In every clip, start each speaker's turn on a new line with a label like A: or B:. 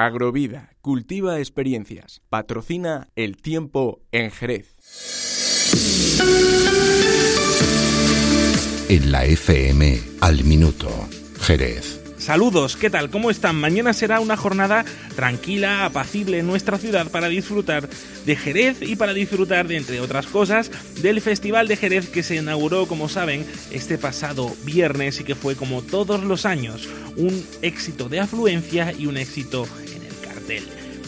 A: Agrovida, cultiva experiencias. Patrocina el tiempo en Jerez.
B: En la FM, al minuto, Jerez.
C: Saludos, ¿qué tal? ¿Cómo están? Mañana será una jornada tranquila, apacible en nuestra ciudad para disfrutar de Jerez y para disfrutar de, entre otras cosas, del Festival de Jerez que se inauguró, como saben, este pasado viernes y que fue, como todos los años, un éxito de afluencia y un éxito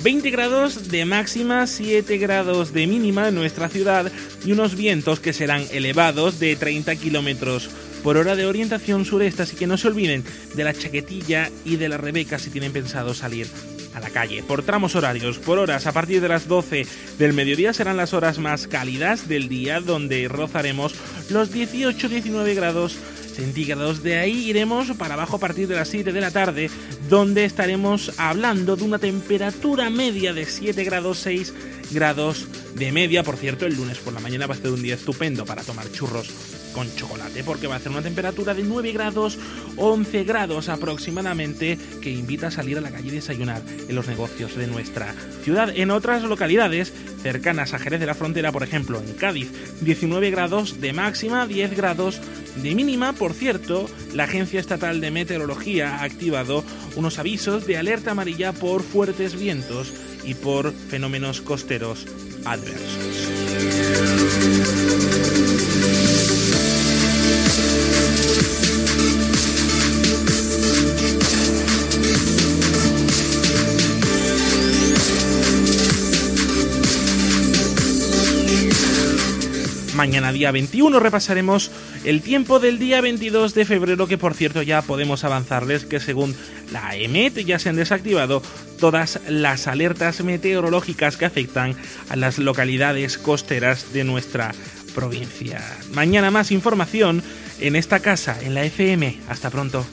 C: 20 grados de máxima, 7 grados de mínima en nuestra ciudad y unos vientos que serán elevados de 30 kilómetros por hora de orientación sureste, así que no se olviden de la chaquetilla y de la rebeca si tienen pensado salir a la calle. Por tramos horarios, por horas, a partir de las 12 del mediodía serán las horas más cálidas del día, donde rozaremos los 18-19 grados De ahí iremos para abajo a partir de las 7 de la tarde, donde estaremos hablando de una temperatura media de 7 grados 6 grados de media. Por cierto, el lunes por la mañana va a ser un día estupendo para tomar churros con chocolate porque va a ser una temperatura de 9 grados, 11 grados aproximadamente que invita a salir a la calle y desayunar en los negocios de nuestra ciudad. En otras localidades cercanas a Jerez de la Frontera, por ejemplo en Cádiz, 19 grados de máxima, 10 grados de mínima. Por cierto, la Agencia Estatal de Meteorología ha activado unos avisos de alerta amarilla por fuertes vientos y por fenómenos costeros adversos. Mañana día 21 repasaremos el tiempo del día 22 de febrero que por cierto ya podemos avanzarles que según la EMET ya se han desactivado todas las alertas meteorológicas que afectan a las localidades costeras de nuestra provincia. Mañana más información en esta casa, en la FM. Hasta pronto.